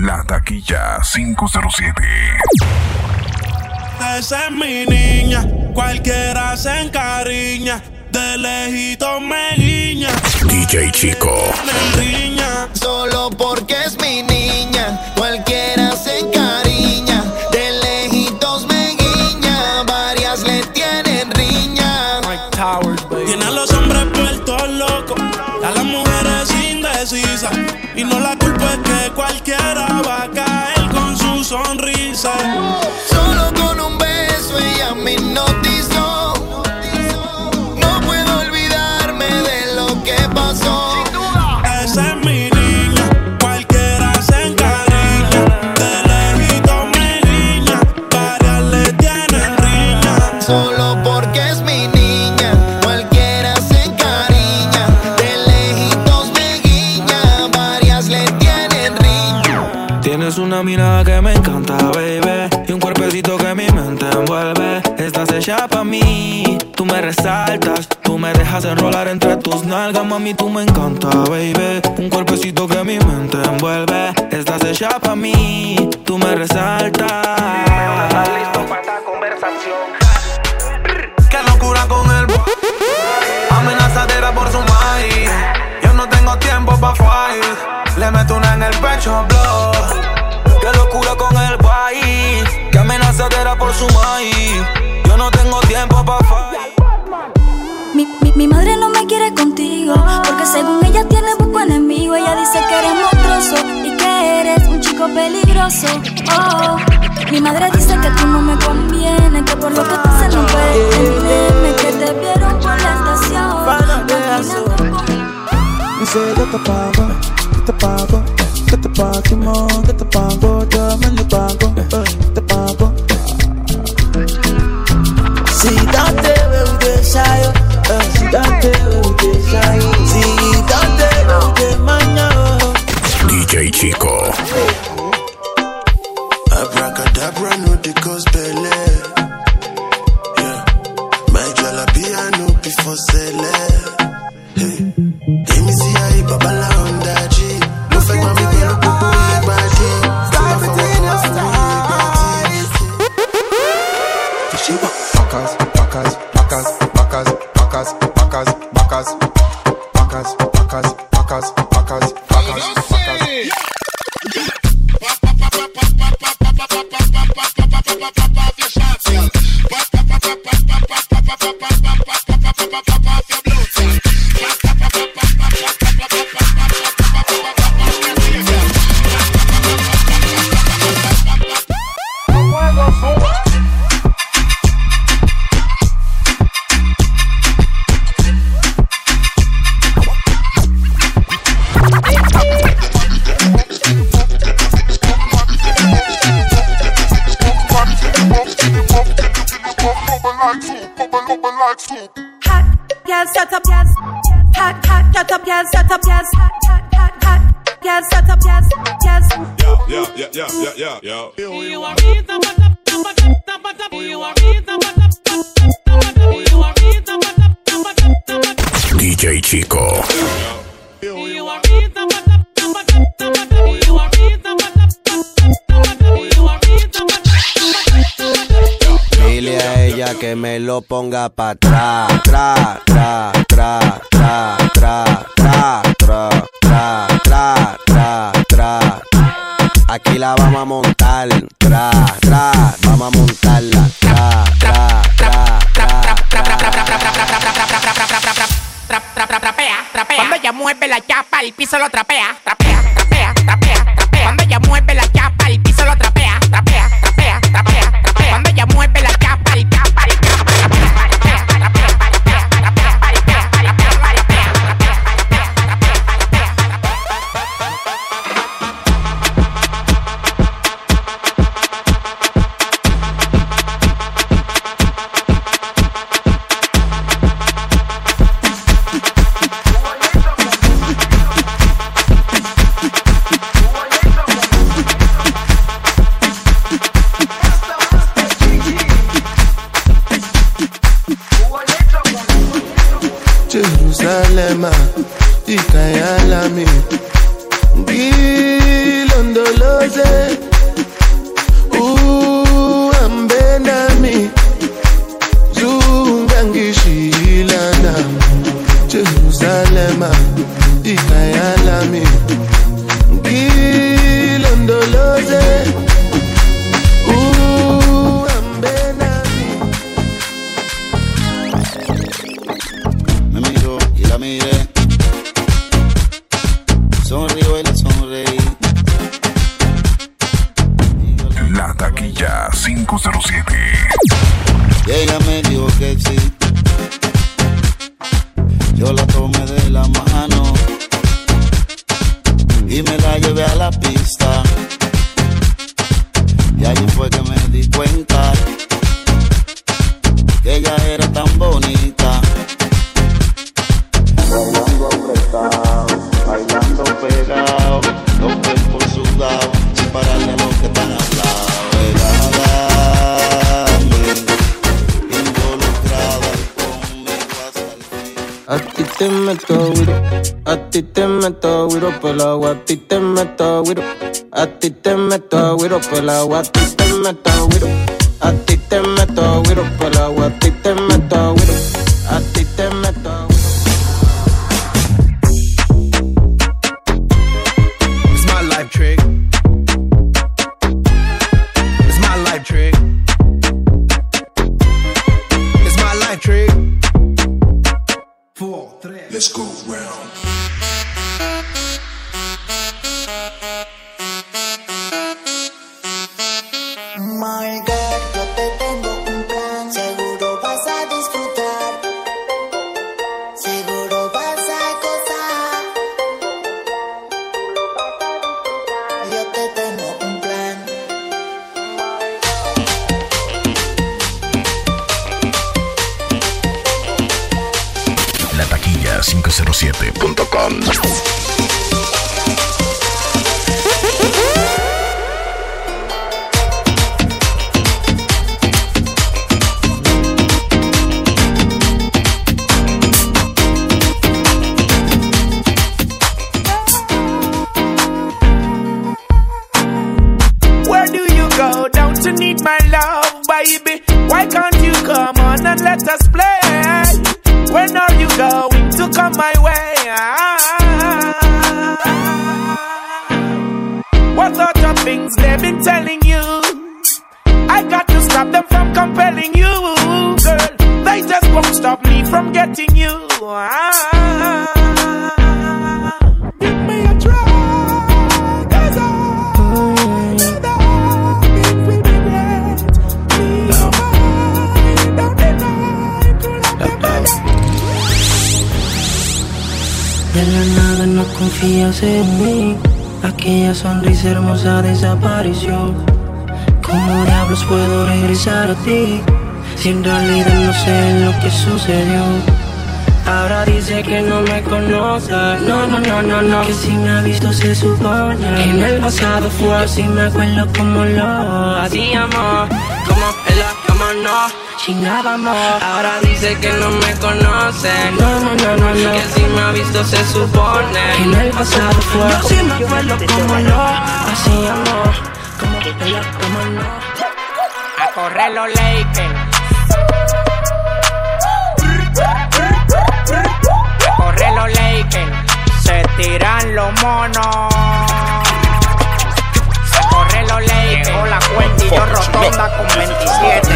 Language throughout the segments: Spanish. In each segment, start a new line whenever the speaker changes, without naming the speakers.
La taquilla 507.
Esa es mi niña, cualquiera se encariña, de lejito me guiña.
DJ Chico.
Me riña.
Solo porque es mi niña,
Katapango, Katapango, Katapakimo, Katapango, German Lupango, Katapango. Si Dante will be shy, si Dante will be shy, si Dante will be mania.
DJ Chico.
Pa' atrás, tra, tra, tra, tra, tra, tra, tra, tra, tra, tra, tra. Aquí la vamos a montar, tra, tra, vamos a montarla, tra, tra, tra, tra, tra.
Cuando ella mueve la chapa, el piso lo trapea. Trapea, trapea, trapea, trapea. Cuando ella mueve la chapa,
taquilla 507.
Y ella me dijo que sí. Yo la tomé de la mano y me la llevé a la pista. Y allí fue que me di cuenta que ella era tan bonita. Bailando apretado, bailando pegado, los cuerpos sudados, sin pararle
meto güiro, a ti te meto güiro por agua, a ti te meto güiro, a ti te meto güiro por agua, a ti te meto güiro, a ti te meto güiro por agua, a ti te meto confías en mí. Aquella sonrisa hermosa desapareció. ¿Cómo diablos puedo regresar a ti? Si en realidad no sé lo que sucedió. Ahora dice que no me conoce. No, no, no, no, no. Que si me ha visto se supone. Que en el pasado fue así, me acuerdo como lo hacíamos. Chingábamos. Ahora dice que no me conoce. No, no, no, no, no. Que si me ha visto se supone. Que en el pasado fue Yo sí me acuerdo como lo hacíamos. Como la cama no.
A correr los Lakers. A correr los Lakers. Se tiran los monos. Llegó la cuenta y yo rotonda con 27.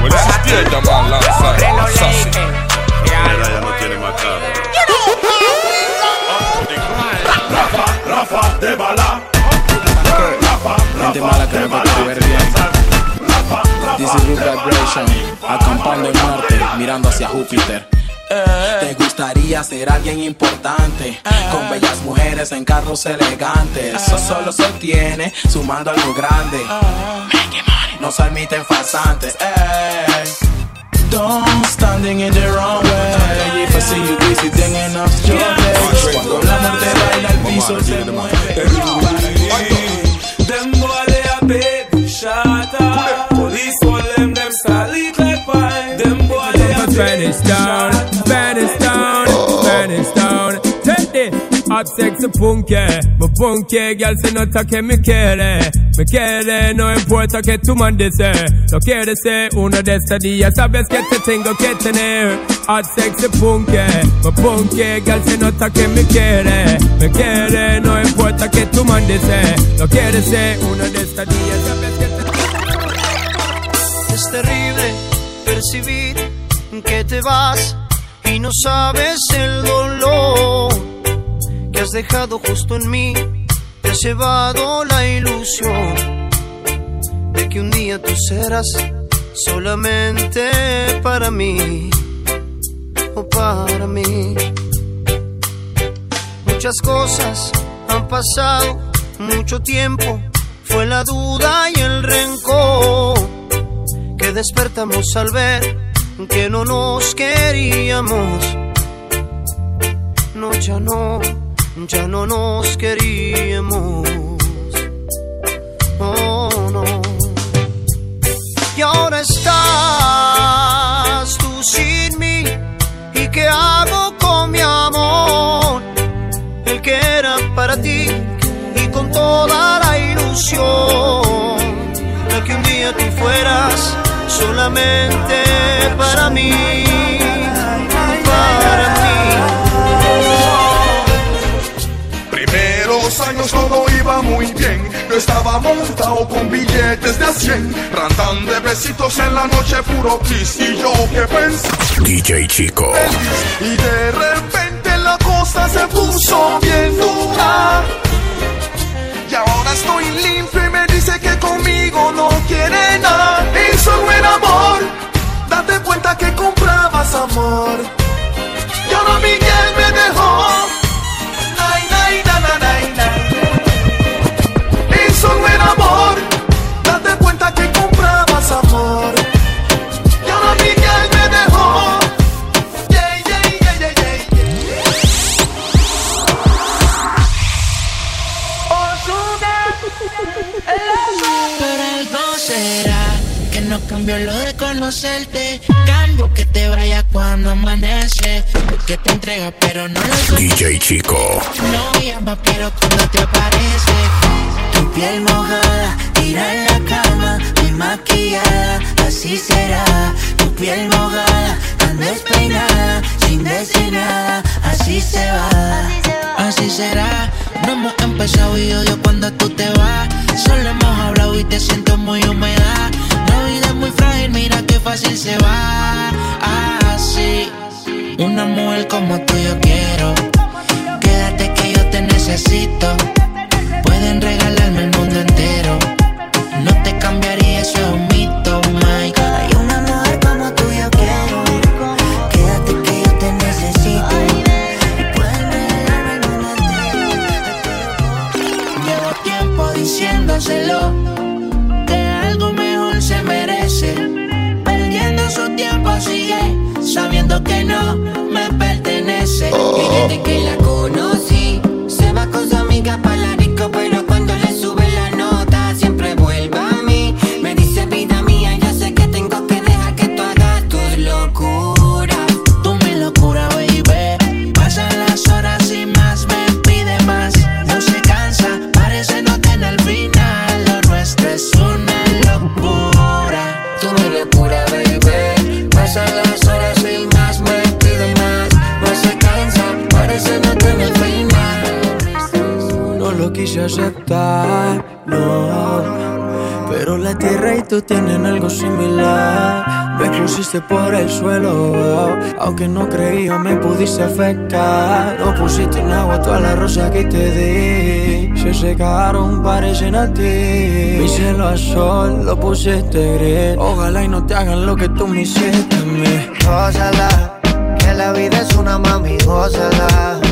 Bueno, existía ella más lanzada,
Corre los
sassy.
Lakers.
Mira, ya no tiene más cara.
Rafa, Rafa de bala. Rafa,
Gente mala que no puede ver bien. This is Root Vibration, acampando en Marte, mirando hacia Júpiter. Gustaría ser alguien importante, con bellas mujeres en carros elegantes. Eso solo se obtiene sumando algo grande. No se admiten farsantes. Don't standing in the wrong way. If I see you busy, then enough your day. Cuando la muerte baila el piso se mueve.
Them boy they a big shatter. Police call them them solid like pine. Them boy they a
Spanish down, Hot sexy punky, me punky, girl se nota que me quiere, me quiere, no importa que tú mandes, lo quieres ser uno de estos días, sabes que te tengo que tener. Hot sexy punky, me punky, girl se nota que me quiere, me quiere, no importa que tú mandes, lo quieres ser uno de estos días, sabes que te
Es terrible percibir que te vas y no sabes el dolor has dejado justo en mí. Te has llevado la ilusión de que un día tú serás solamente para mí o para mí. Muchas cosas han pasado, mucho tiempo, fue la duda y el rencor que despertamos al ver que no nos queríamos. No, ya no, ya no nos queríamos. Oh, no. Y ahora estás tú sin mí. ¿Y qué hago con mi amor? El que era para ti y con toda la ilusión de que un día tú fueras solamente para mí,
años todo iba muy bien. Yo estaba montado con billetes de a 100. Rantan de besitos en la noche, puro kiss. Y yo que pensé.
DJ Chico.
Y de repente la cosa se puso bien dura. Y ahora estoy limpio y me dice que conmigo no quiere nada. Eso no era amor. Date cuenta que comprabas amor.
Cambió lo de conocerte. Cambio que te vaya cuando amanece. Que te entrega, pero no lo suelta.
DJ Chico.
No llama, pero cuando te aparece. Tu piel mojada, tira en la cama, muy maquillada, así será. Tu piel mojada, tan despeinada, sin decir nada, así se va. Así será, no hemos empezado y odio cuando tú te vas. Solo hemos hablado y te siento muy fácil se va. Así, una mujer como tú no. Pero la
tierra y tú tienen algo similar. Me pusiste por el suelo, aunque no creía me pudiste afectar. No pusiste en agua todas las rosas que te di. Se secaron, parecen a ti. Mi cielo a sol lo pusiste gris. Ojalá y no te hagan lo que tú me hiciste a mí.
Gózala, que la vida es una mami, gózala.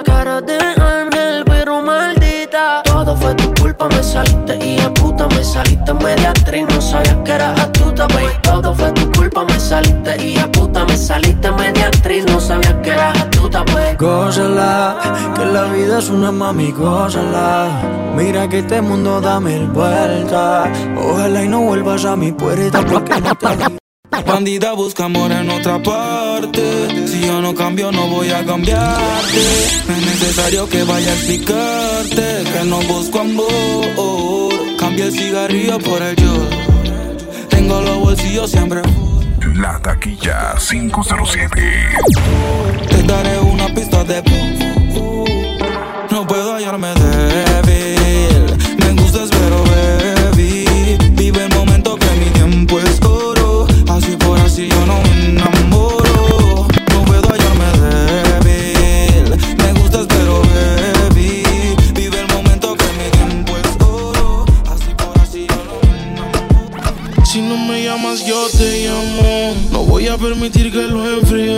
me saliste y a puta me saliste media actriz, no sabías que eras astuta, baby. Todo fue tu culpa, me saliste y a puta me saliste media actriz, no sabías que eras astuta, baby.
Gózala, que la vida es una mami, gózala. Mira que este mundo da mil vueltas. Ojalá y no vuelvas a mi puerta porque no te
Bandida busca amor en otra parte. Si yo no cambio, no voy a cambiarte. No es necesario que vaya a explicarte que no busco amor. Cambia el cigarrillo por el yo. Tengo los bolsillos siempre.
La La taquilla 507.
Te daré una pista de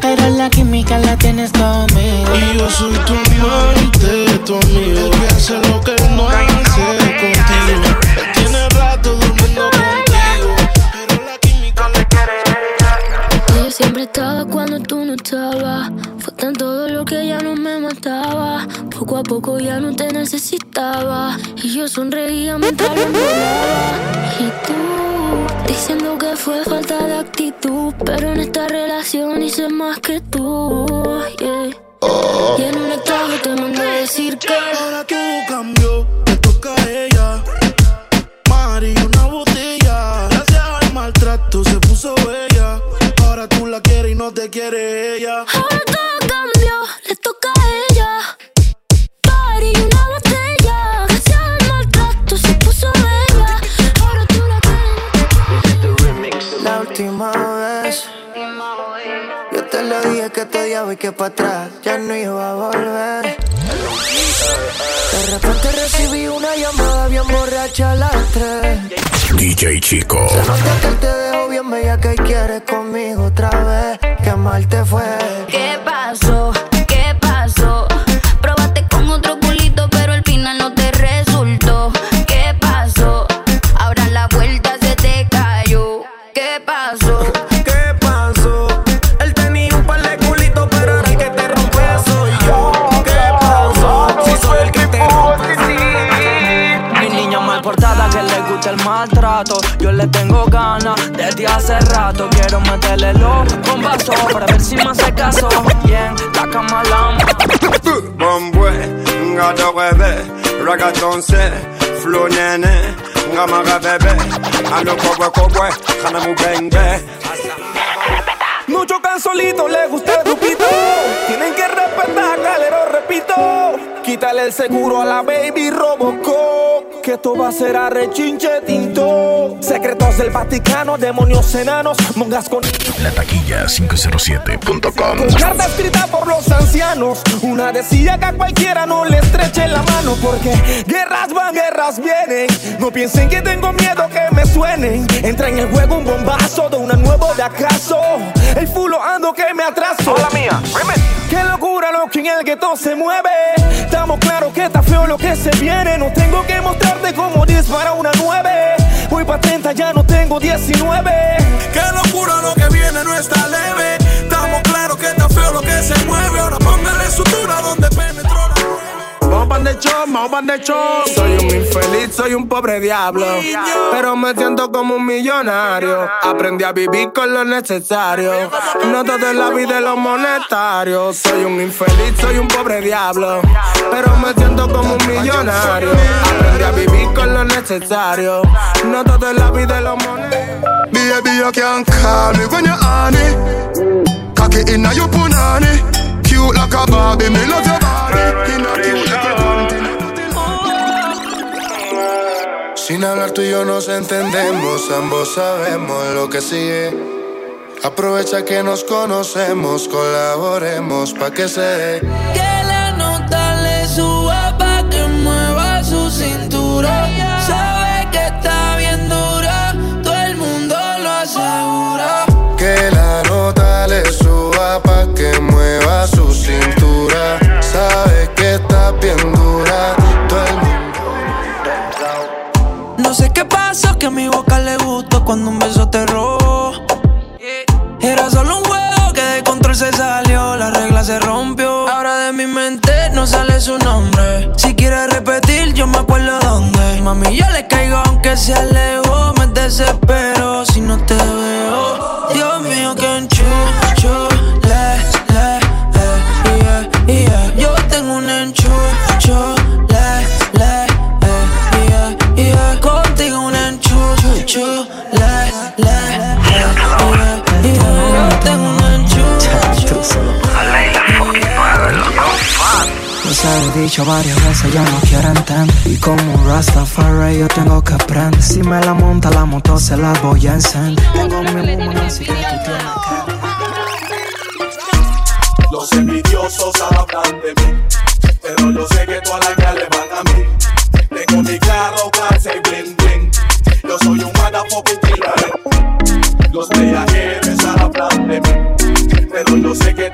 pero la química la tienes conmigo.
Y yo soy tu amante, tu amigo, el que hace lo que él no hace contigo. Él tiene rato durmiendo contigo, pero la química le
Yo siempre estaba cuando tú no estabas. Tanto dolor que ya no me mataba. Poco a poco ya no te necesitaba. Y yo sonreía mientras lo enrolaba. Y tú, diciendo que fue falta de actitud. Pero en esta relación hice más que tú. yeah. Y en un estado te mandé a decir que.
Ahora todo cambió, le toca a ella. Mari, una botella. Gracias al maltrato se puso bella. Ahora tú la quieres y no te quiere ella.
Dije que te odiaba y que para atrás ya no iba a volver. De repente recibí una llamada bien borracha a las tres.
DJ Chico.
Nota que te dejó bien bella que quieres conmigo otra vez. Que mal te fue
Quiero meterle los bombazos para ver si me hace caso. Bien, la cama
ngada webe, ragaton se, flow nene, ngamaga bebe, alo kobwe kobwe, kana mu bengbe.
Mucho cansolito le gusta el grupito. Tienen que respetar, galero, repito. Quítale el seguro a la baby Robocop. Que esto va a ser a rechinche tinto. Secretos del Vaticano, demonios enanos, mongas con.
La taquilla 507.com.
Carta escrita por los ancianos. Una decía que a cualquiera no le estreche la mano. Porque guerras van, guerras vienen. No piensen que tengo miedo que me suenen. Entra en el juego un bombazo de una nuevo de acaso. El fulo ando que me atraso. Hola mía, Qué locura lo que en el gueto se mueve. Estamos claros que está feo lo que se viene. No tengo que mostrarte cómo dispara una 9. Voy pa' 30, ya no tengo 19.
Qué locura lo que viene no está leve. Estamos claros que está feo lo que se mueve. Ahora póngale sutura donde
Vamos pan de show. Soy un infeliz, soy un pobre diablo. Pero me siento como un millonario. Aprendí a vivir con lo necesario. No todo es la vida de los monetarios. Soy un infeliz, soy un pobre diablo. Pero me siento como un millonario. Aprendí a vivir con lo necesario. No todo es la vida de los monetarios.
Baby, you can call me when you're honey. Cocky inna your punani. Cute like a Barbie, me love your body. Inna cute like a
Sin hablar tú y yo nos entendemos, ambos sabemos lo que sigue. Aprovecha que nos conocemos, colaboremos pa' que se dé.
Que la nota le suba pa' que mueva su cintura. Sabe que está bien dura, todo el mundo lo asegura.
Que la nota le suba pa' que mueva su cintura. Sabe que está bien dura,
que a mi boca le gustó cuando un beso te robó. Era solo un juego que de control se salió, las reglas
se rompió. Ahora de mi mente no sale su nombre. Si quiere repetir, yo me acuerdo dónde. Mami, yo le caigo aunque se alejó. Me desespero si no te veo. Dios mío, que enchucho.
Pues he dicho varias veces, yo no quiero entender. Y como un Rastafari yo tengo que aprender. Si me la monta la moto se la voy a encender. Tengo mi woman así que tú tienes que
Los envidiosos hablan de mí Pero yo sé que todas las le van a mí. Tengo mi carro, casa y bling bling. Yo soy un motherfucking killer Los viajeros hablan de mí Pero yo sé que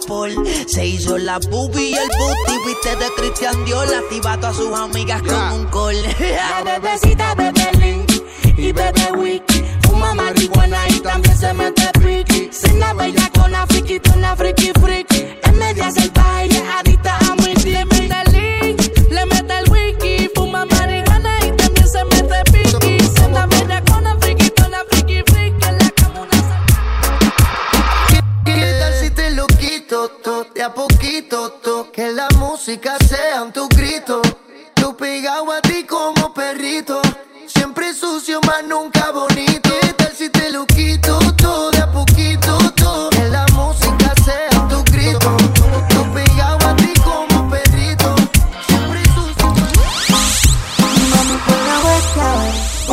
5 estaba Paul. Se hizo la boobie y el booty, viste de Christian Dior. Activa a sus amigas con un call.
La bebecita bebe link y bebe wiki. Fuma marihuana y también se mete friki. Sin la bella con la friki, tú una friki.
Música sean tu grito. Yo pegado a ti como perrito. Siempre sucio, más nunca bonito. ¿Qué tal si te lo quito todo de a poquito todo? Que la música sea tu grito. Yo pegado a ti como perrito. Siempre sucio.
Mami, pon la vuelta,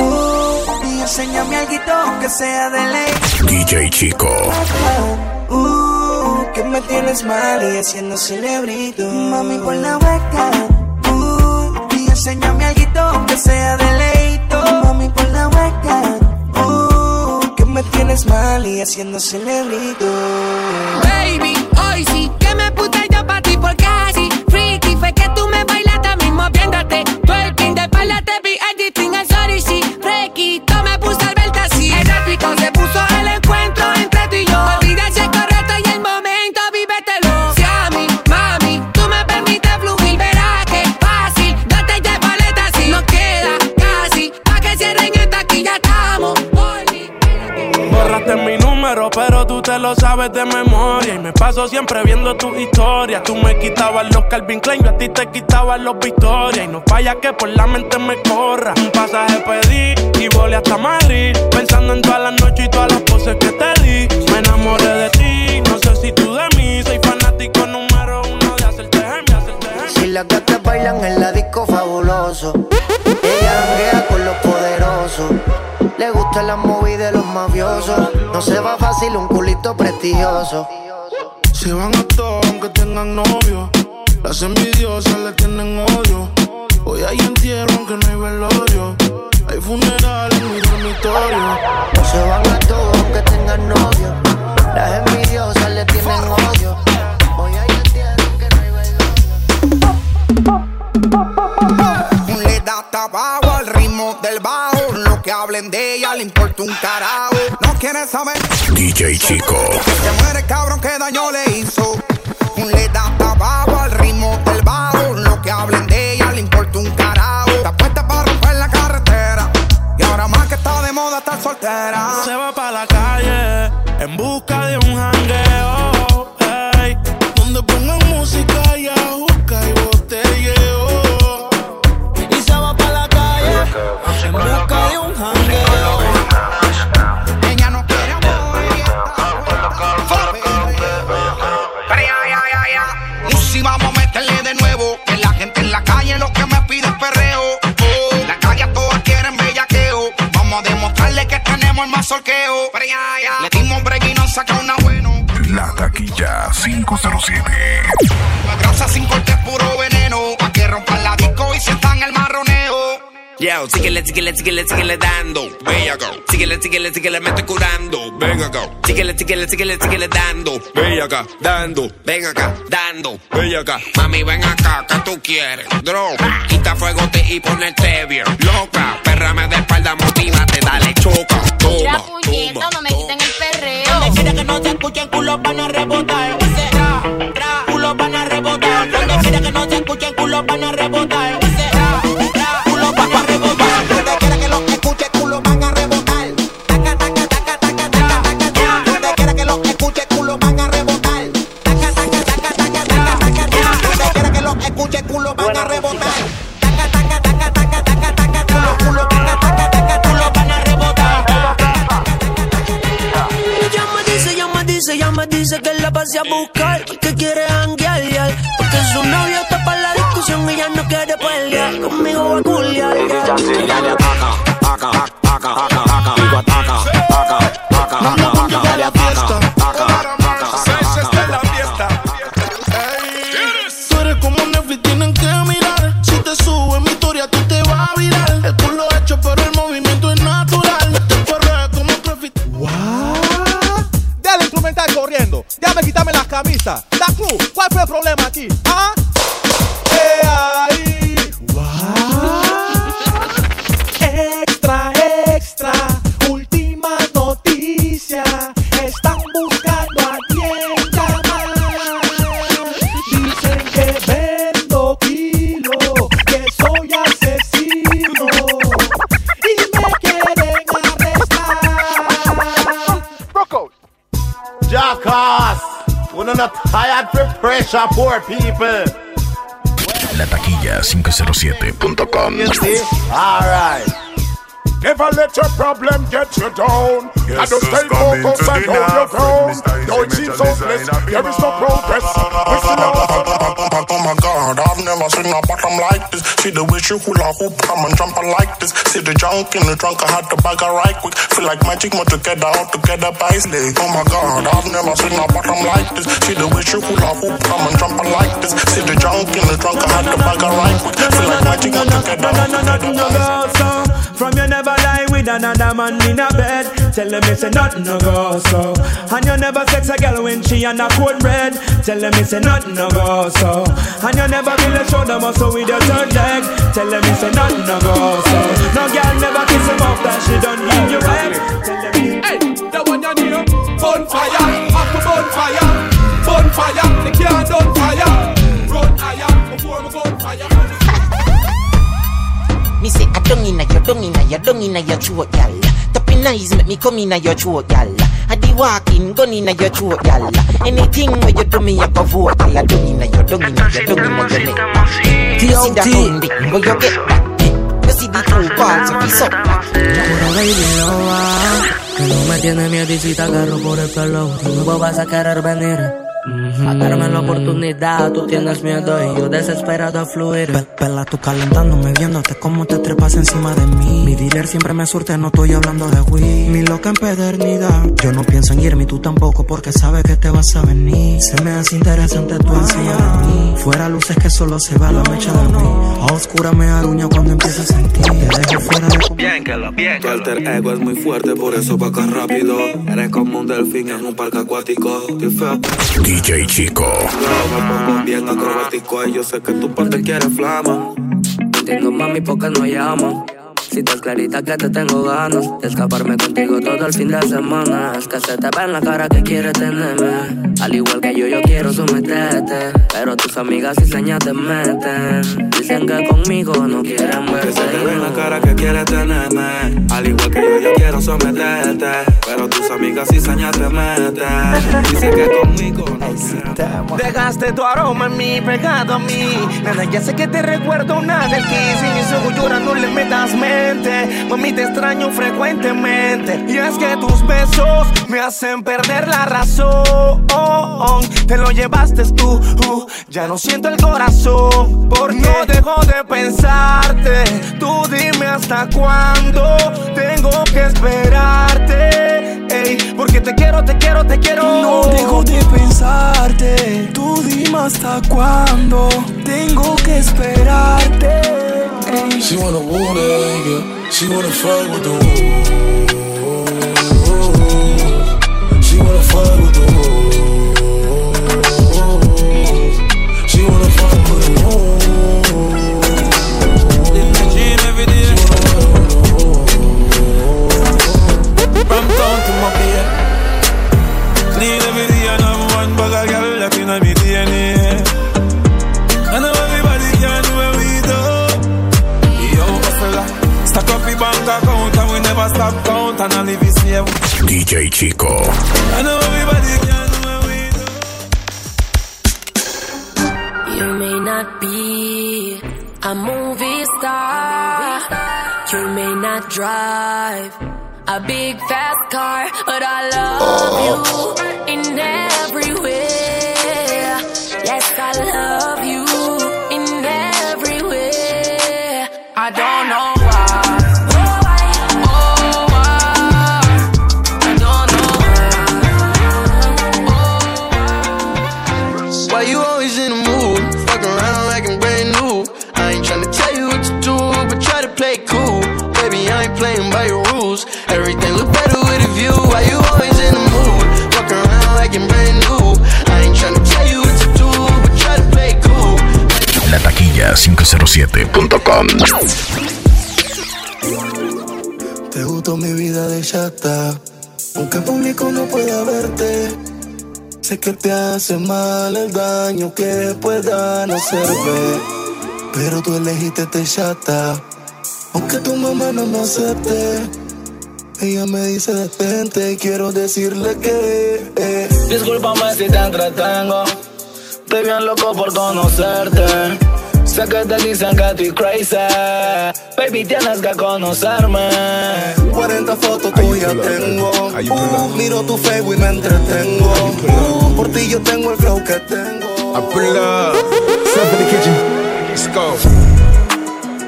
uh, y enséñame algo aunque sea de ley.
DJ Chico.
Uh, que me tienes mal y haciendo celebrito. Mami, pon la vuelta, uh, y enséñame algo aunque sea de leito. Mami, pon la vuelta, uh, que me tienes mal y haciendo
lo sabes de memoria. Y me paso siempre viendo tu historia. Tú me quitabas los Calvin Klein, yo a ti te quitaba los Victoria. Y no falla que por la mente me corra. Un pasaje pedí y volé hasta Madrid. Pensando en todas las noches y todas las poses que te di. Me enamoré de ti, no sé si tú de mí. Soy fanático número uno de hacerte gem, hacerte gem.
Si las gatas bailan en la disco fabuloso. Ella janguea con los poderosos. Le gusta la movie de los mafiosos. No se va fácil un culito prestigioso.
Se van a todos aunque tengan novio. Las envidiosas le tienen odio. Hoy hay entierro aunque no hay velorio. Hay funeral en mi dormitorio.
Se van a todos aunque tengan novio. Las envidiosas le tienen odio. Hoy hay
Lo que hablen de ella le importa un carajo. No quiere saber
DJ Chico.
que se muere el cabrón que daño le hizo. Le da tabaco al ritmo del bajo. Lo que hablen de ella le importa un carajo. Está puesta para romper la carretera. Y ahora más que está de moda estar soltera.
Se va pa' la calle
más. Le dimos. La
taquilla 507.
Grasa sin corte puro veneno. Pa' que rompan la disco y sientan el marroneo.
Yo, síguele, síguele, síguele, síguele dando. Bellaco. Síguele, síguele, síguele, me estoy curando. Venga acá. Síguele, síguele, síguele, síguele dando. Ven acá, dando. Ven acá, dando. Ven acá. Mami, ven acá, que tú quieres. Dro. Quita fuegote y ponerte bien.
Loco que escuchen culos van a rebotar.
Pressure, poor people.
La taquilla 507.com.
Alright.
Never let your problem get you down.
Yes,
and stay focused and hold your ground.
Mr. Easy,
Though it hopeless, there is no progress.
A bottom like this. See the way she hula hoop, come and jump like this. See the junk in the trunk, I had to bag her right quick. Feel like magic, more together, all together by. Oh my god, I've never seen a bottom like this. See the way she hula hoop, come and jump like this. See the junk in the trunk, I had to bag her right quick. Feel like magic, more together, all together by slay.
From you never lie with another man in a bed. Tell them it's a nothing no go so. And you never sex a girl when she on a cold red. Tell them it's a nothing no go so. And you never really show them muscle with your third leg. Tell them it's a nothing no go so. No girl never kiss him off that she don't give you wet. Tell them
Hey, that one you need Bonfire, up to bonfire Bonfire, the can't done fire Run higher, before me gun fire
Me say I don't inna your, don't inna your, don't inna your throat, gal. Tapping eyes make me come inna your throat, gal. I di walking, gun inna your throat, gal. Anything where you do me, I go vote, gal. Don't inna your, don't inna your, don't inna your neck. You see that funding, where you get that? You see the two balls of his up.
Pero no va. Que no me tiene miedicita, agarro por el pelo. Dime, vos vas a querer venir. A darme la oportunidad, tú tienes miedo y yo desesperado a fluir.
Pe- Pela, tú calentándome, viéndote cómo te trepas encima de mí. Mi dealer siempre me surte, no estoy hablando de weed. Mi loca empedernidad, yo no pienso en irme y tú tampoco, porque sabes que te vas a venir. Se me hace interesante tu encima de mí. Fuera luces que solo se va la mecha de mí. A oscura me aruña cuando empiezo a sentir. Te dejo fuera de
Bien que lo, bien Tu alter ego es muy fuerte, por eso va acá rápido. Eres como un delfín en un parque acuático.
DJ Chico.
me bien acrobático. Yo sé que tu parte quiere flama.
Entiendo mami porque no llamo Si estás clarita que te tengo ganas De escaparme contigo todo el fin de semana Es que se te ve en la cara que quieres tenerme Al igual que yo, yo quiero someterte Pero tus amigas y señas te meten Dicen que conmigo no quieren
Que se te ve en la
verte
cara que quieres tenerme. Al igual que yo, yo quiero someterte. Pero tus amigas y señas te meten. Dicen que conmigo no quieren
Dejaste tu aroma en mí, pegado a mí. Nada, ya sé que te recuerdo una del kiss. Y mis ojos lloran, no le metas mente. Mami, te extraño frecuentemente. Y es que tus besos me hacen perder la razón. Te lo llevaste tú, uh, ya no siento el corazón. Porque no dejo de pensarte. Tú dime hasta cuándo tengo que esperarte. Ey, porque te quiero, te quiero, te quiero.
No dejo de pensarte. Tú dime hasta cuándo tengo que esperarte.
She wanna it, yeah. She wanna fuck with the woo.
A big fast car,
Everything look better with a view. Why you always in the mood? Fuck around like I'm brand new. I ain't tryna tell you what to do, but try to play cool.
La taquilla 507.com.
Te gustó mi vida de chata, aunque público no pueda verte. Sé que te hace mal el daño que pueda no serve, pero tú elegiste te chata, aunque tu mamá no me acepte. Ella me dice detente y quiero decirle que eh,
Discúlpame si te entretengo. Estoy bien loco por conocerte. Sé que te dicen que estoy crazy. Baby, tienes que conocerme.
40 fotos tuyas tengo. Uh, miro tu Facebook y me entretengo. Uh, por ti yo tengo el flow que tengo.
I pull up. Step in the kitchen. Let's go.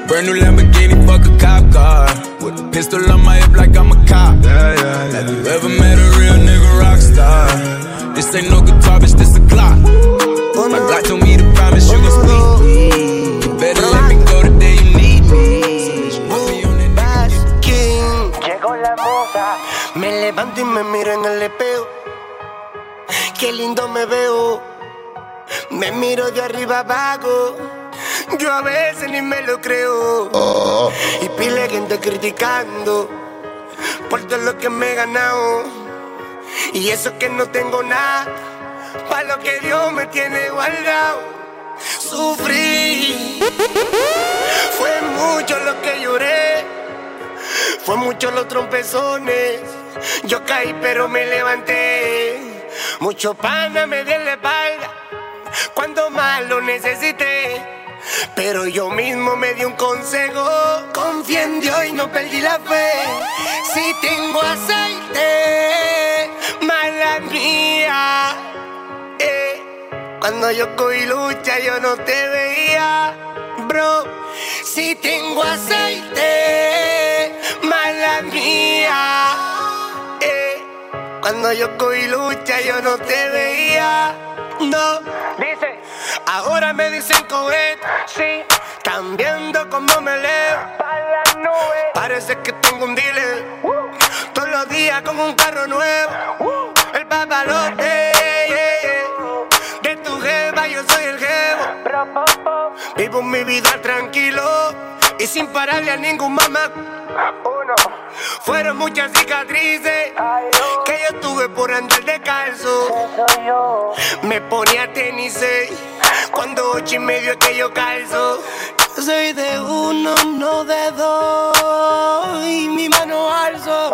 Brand new Lamborghini, fuck a cop car. With a pistol on my hip like I'm a cop. Yeah, yeah, yeah. Have you ever met a real nigga rock star? This ain't no guitar, bitch, this a clock. My God told me to promise you gon' squeeze. You better let me go the day you need me.
Llegó la. Me levanto y me miro en el espejo. Qué lindo me veo. Me miro de arriba abajo. Yo a veces ni me lo creo. Y pile gente criticando por todo lo que me he ganado. Y eso que no tengo nada. Para lo que Dios me tiene guardado. Sufrí. Fue mucho lo que lloré. Fue mucho los trompezones. Yo caí pero me levanté. Mucho pana me dio la espalda. Cuando más lo necesité. Pero yo mismo me di un consejo. Confié en Dios y no perdí la fe. Si tengo aceite, mala mía. Eh, Cuando yo cogí lucha, yo no te veía, bro. Si tengo aceite, mala mía. Eh, Cuando yo cogí lucha, yo no te veía, no. Dice, ahora me dicen cohet, sí. Están viendo cómo me leo. Parece que tengo un dealer. Todos los días con un carro nuevo. El papalote. De tu jeva, yo soy el jevo. Vivo mi vida tranquilo y sin pararle a ningún mamá. Fueron muchas cicatrices que yo tuve por andar descalzo. Me ponía tenis cuando ocho y medio es que yo calzo. Yo soy de uno, no de dos. Y mi mano alzo.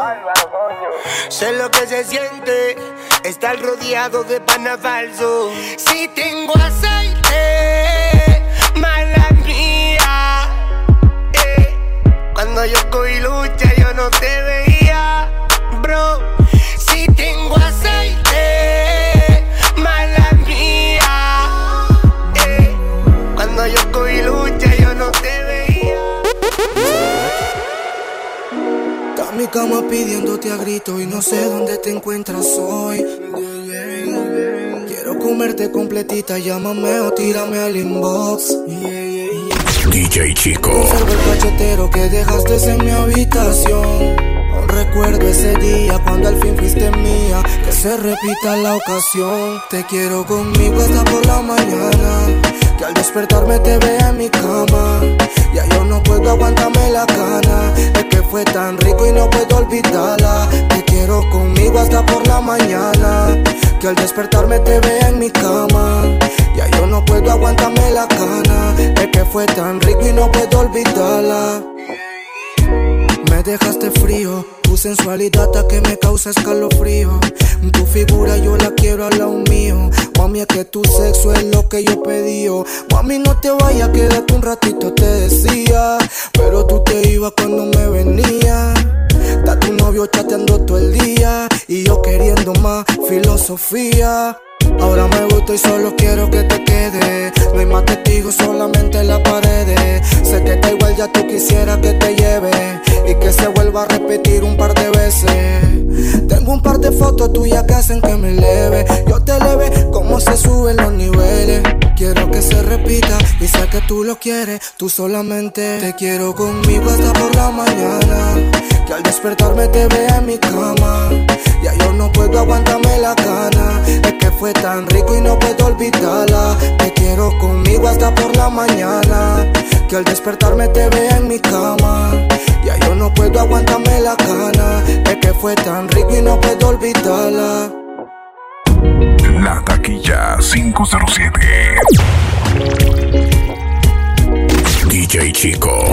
Sé lo que se siente estar rodeado de pana falso. Si tengo aceite, mala mía. Eh. Cuando yo cogí lucha, yo no te veía, bro. Cojo
pidiéndote a grito y no sé dónde te encuentras hoy. Quiero comerte completita, llámame o tírame al inbox.
DJ Chico.
Conservo el cachetero que dejaste en mi habitación. Aún recuerdo ese día cuando al fin fuiste mía. Que se repita la ocasión. Te quiero conmigo hasta por la mañana. Que al despertarme te vea en mi cama. Ya yo no puedo aguantarme la cana. Es que fue tan rico y no puedo olvidarla. Te quiero conmigo hasta por la mañana. Que al despertarme te vea en mi cama. Ya yo no puedo aguantarme la cana. Es que fue tan rico y no puedo olvidarla. Dejaste frío, tu sensualidad hasta que me causa escalofrío. Tu figura yo la quiero al lado mío. Mami, es que tu sexo es lo que yo pedí. Mami, no te vayas, quédate un ratito, te decía. Pero tú te ibas cuando me venía. Está tu novio chateando todo el día. Y yo queriendo más filosofía. Ahora me gusta y solo quiero que te quede. No hay más testigos, solamente la pared. Sé que está igual, ya tú quisieras que te lleve. Y que se vuelva a repetir un par de veces. Tengo un par de fotos tuyas que hacen que me eleve. Yo te eleve como se suben los niveles. Quiero que se repita y sé que tú lo quieres. Tú solamente te quiero conmigo hasta por la mañana. Que al despertarme te vea en mi cama. Ya yo no puedo aguantarme la gana. Es que fue tan rico y no puedo olvidarla. Te quiero conmigo hasta por la mañana. Que al despertarme te vea en mi cama. Ya yo no puedo aguantarme la gana. Es que fue tan rico y no puedo olvidarla.
La taquilla 507. DJ Chico.